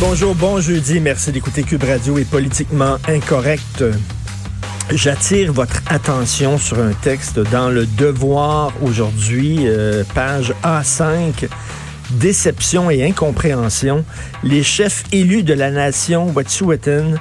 Bonjour, bon jeudi. Merci d'écouter Cube Radio et Politiquement Incorrect. J'attire votre attention sur un texte dans le Devoir aujourd'hui, euh, page A5. Déception et incompréhension. Les chefs élus de la nation Wet'suwet'en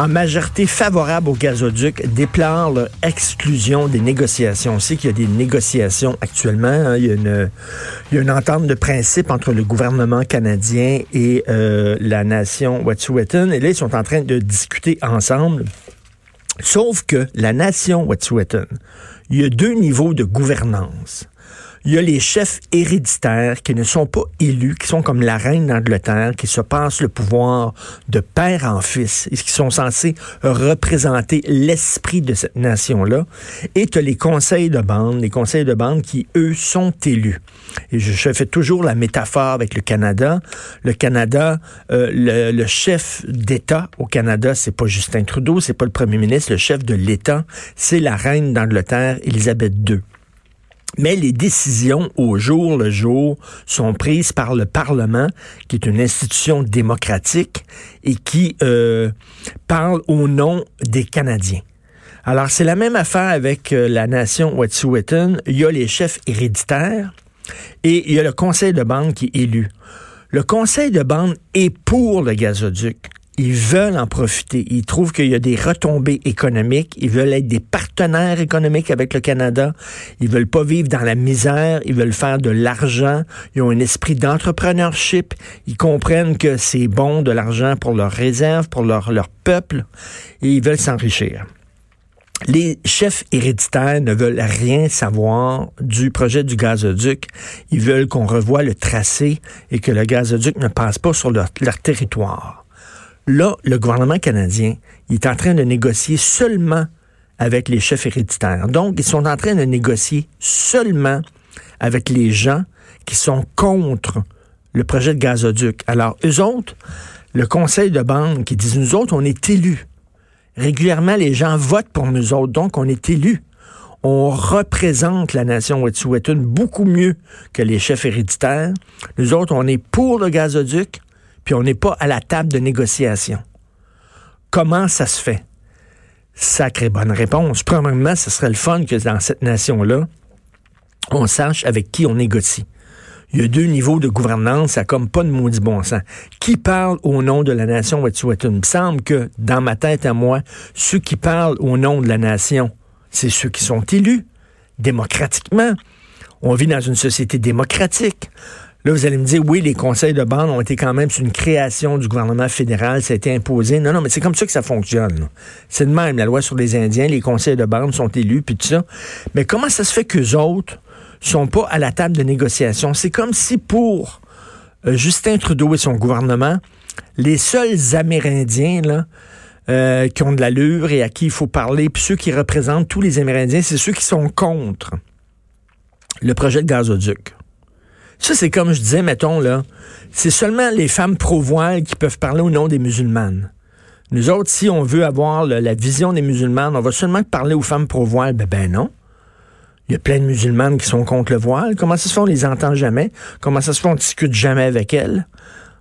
en majorité favorable au gazoduc, déplore leur exclusion des négociations. On sait qu'il y a des négociations actuellement. Hein. Il, y a une, entente de principe entre le gouvernement canadien et euh, la nation Wet'suwet'en. Et là, ils sont en train de discuter ensemble. Sauf que la nation Wet'suwet'en, il y a deux niveaux de gouvernance. Il y a les chefs héréditaires qui ne sont pas élus, qui sont comme la reine d'Angleterre, qui se passent le pouvoir de père en fils et qui sont censés représenter l'esprit de cette nation-là. Et tu as les conseils de bande, les conseils de bande qui, eux, sont élus. Et je, fais toujours la métaphore avec le Canada. Le Canada, euh, le, le, chef d'État au Canada, c'est pas Justin Trudeau, c'est pas le premier ministre, le chef de l'État, c'est la reine d'Angleterre, Élisabeth II. Mais les décisions au jour le jour sont prises par le Parlement, qui est une institution démocratique et qui euh, parle au nom des Canadiens. Alors c'est la même affaire avec euh, la nation Wet'suwet'en. Il y a les chefs héréditaires et il y a le conseil de bande qui est élu. Le conseil de bande est pour le gazoduc. Ils veulent en profiter. Ils trouvent qu'il y a des retombées économiques. Ils veulent être des partenaires économiques avec le Canada. Ils veulent pas vivre dans la misère. Ils veulent faire de l'argent. Ils ont un esprit d'entrepreneurship. Ils comprennent que c'est bon de l'argent pour leurs réserves, pour leur, leur peuple. Et ils veulent s'enrichir. Les chefs héréditaires ne veulent rien savoir du projet du gazoduc. Ils veulent qu'on revoie le tracé et que le gazoduc ne passe pas sur leur territoire. Là, le gouvernement canadien, est en train de négocier seulement avec les chefs héréditaires. Donc, ils sont en train de négocier seulement avec les gens qui sont contre le projet de gazoduc. Alors, eux autres, le conseil de banque qui disent, nous autres, on est élus. Régulièrement, les gens votent pour nous autres, donc on est élus. On représente la nation Wet'suwet'en beaucoup mieux que les chefs héréditaires. Nous autres, on est pour le gazoduc, on n'est pas à la table de négociation. Comment ça se fait? Sacrée bonne réponse. Premièrement, ce serait le fun que dans cette nation-là, on sache avec qui on négocie. Il y a deux niveaux de gouvernance, ça comme pas de maudit bon sens. Qui parle au nom de la nation Wet'suwet'en? Il me semble que, dans ma tête à moi, ceux qui parlent au nom de la nation, c'est ceux qui sont élus démocratiquement. On vit dans une société démocratique. Là, vous allez me dire, oui, les conseils de bande ont été quand même une création du gouvernement fédéral, ça a été imposé. Non, non, mais c'est comme ça que ça fonctionne. C'est de même, la loi sur les Indiens, les conseils de bande sont élus, puis tout ça. Mais comment ça se fait qu'eux autres sont pas à la table de négociation? C'est comme si pour euh, Justin Trudeau et son gouvernement, les seuls Amérindiens, euh, qui ont de l'allure et à qui il faut parler, puis ceux qui représentent tous les Amérindiens, c'est ceux qui sont contre le projet de gazoduc. Ça, c'est comme je disais, mettons, là, c'est seulement les femmes pro-voile qui peuvent parler au nom des musulmanes. Nous autres, si on veut avoir la vision des musulmanes, on va seulement parler aux femmes pro-voile. Ben, ben non. Il y a plein de musulmanes qui sont contre le voile. Comment ça se fait, on les entend jamais? Comment ça se fait, on discute jamais avec elles?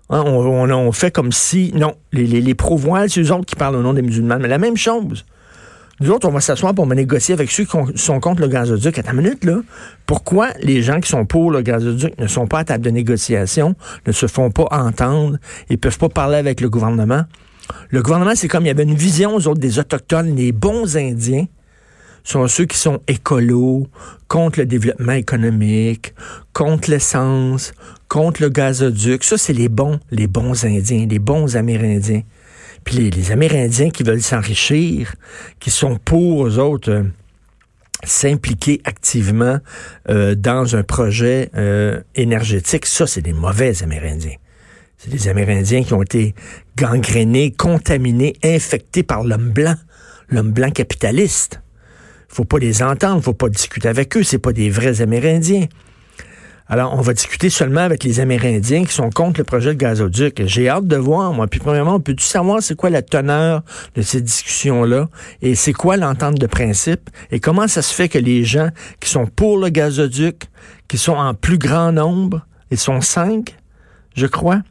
Hein, on, fait comme si, non, les, les, les pro-voiles, c'est eux autres qui parlent au nom des musulmanes. Mais la même chose. Nous autres, on va s'asseoir pour me négocier avec ceux qui sont contre le gazoduc. À ta minute, là, pourquoi les gens qui sont pour le gazoduc ne sont pas à table de négociation, ne se font pas entendre et peuvent pas parler avec le gouvernement? Le gouvernement, c'est comme il y avait une vision aux autres des Autochtones, les bons Indiens sont ceux qui sont écolos, contre le développement économique, contre l'essence, contre le gazoduc. Ça, c'est les bons, les bons Indiens, les bons Amérindiens. Les, Amérindiens qui veulent s'enrichir, qui sont pour eux autres euh, s'impliquer activement euh, dans un projet euh, énergétique, ça, c'est des mauvais Amérindiens. C'est des Amérindiens qui ont été gangrénés, contaminés, infectés par l'homme blanc, l'homme blanc capitaliste. Faut pas les entendre, faut pas discuter avec eux, c'est pas des vrais Amérindiens. Alors, on va discuter seulement avec les Amérindiens qui sont contre le projet de gazoduc. J'ai hâte de voir, moi. Puis, premièrement, on peut-tu savoir c'est quoi la teneur de ces discussions-là? Et c'est quoi l'entente de principe? Et comment ça se fait que les gens qui sont pour le gazoduc, qui sont en plus grand nombre, ils sont cinq, je crois?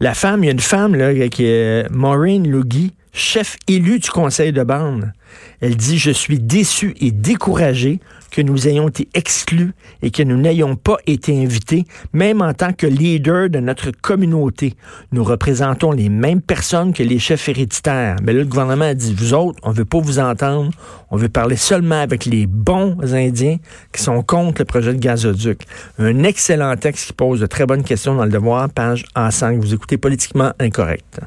La femme, il y a une femme, là, qui est Maureen Lugui, chef élu du conseil de bande. Elle dit, je suis déçue et découragée que nous ayons été exclus et que nous n'ayons pas été invités, même en tant que leader de notre communauté. Nous représentons les mêmes personnes que les chefs héréditaires. Mais là, le gouvernement a dit, vous autres, on veut pas vous entendre, on veut parler seulement avec les bons Indiens qui sont contre le projet de gazoduc. Un excellent texte qui pose de très bonnes questions dans le devoir, page A5. Vous écoutez politiquement incorrect.